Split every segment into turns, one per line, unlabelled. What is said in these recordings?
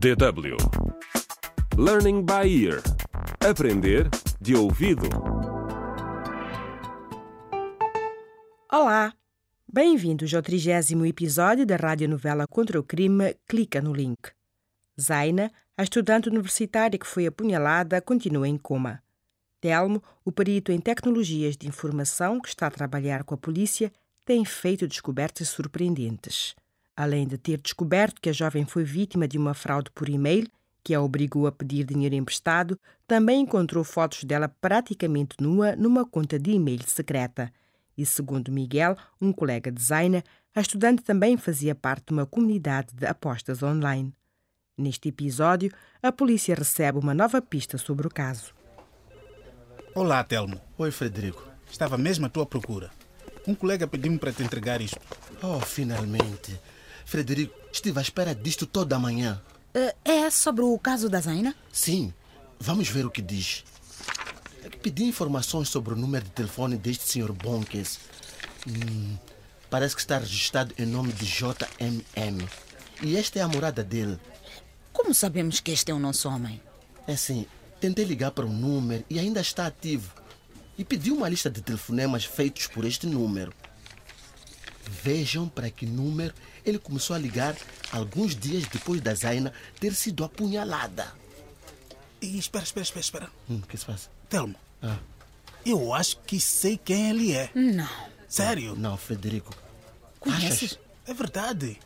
DW Learning by Ear Aprender de ouvido.
Olá! Bem-vindos ao trigésimo episódio da radionovela Contra o Crime Clica no link. Zaina, a estudante universitária que foi apunhalada, continua em coma. Telmo, o perito em tecnologias de informação que está a trabalhar com a polícia, tem feito descobertas surpreendentes. Além de ter descoberto que a jovem foi vítima de uma fraude por e-mail, que a obrigou a pedir dinheiro emprestado, também encontrou fotos dela praticamente nua numa conta de e-mail secreta. E segundo Miguel, um colega designer, a estudante também fazia parte de uma comunidade de apostas online. Neste episódio, a polícia recebe uma nova pista sobre o caso.
Olá, Telmo.
Oi, Frederico.
Estava mesmo à tua procura. Um colega pediu-me para te entregar isto.
Oh, finalmente. Frederico, estive à espera disto toda a manhã.
Eh, É sobre o caso da Zaina?
Sim, vamos ver o que diz. É pedi informações sobre o número de telefone deste Sr. Bonques. Hum, parece que está registrado em nome de JMM. E esta é a morada dele.
Como sabemos que este é o nosso homem?
É assim, tentei ligar para o número e ainda está ativo. E pedi uma lista de telefonemas feitos por este número. Vejam para que número ele começou a ligar alguns dias depois da Zaina ter sido apunhalada.
E espera, espera, espera, espera.
Hum, o que se passa?
Telmo,
Ah,
eu acho que sei quem ele é.
Não.
Sério?
não, Frederico.
Conheces?
É verdade.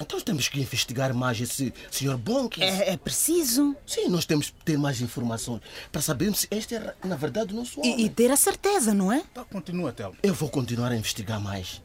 Então temos que investigar mais esse Sr. Bonques.
É, é preciso.
Sim, nós temos que ter mais informações para sabermos se este é, na verdade, o nosso homem.
E, e ter a certeza, não é?
Tá, continua, Telmo.
Eu vou continuar a investigar mais.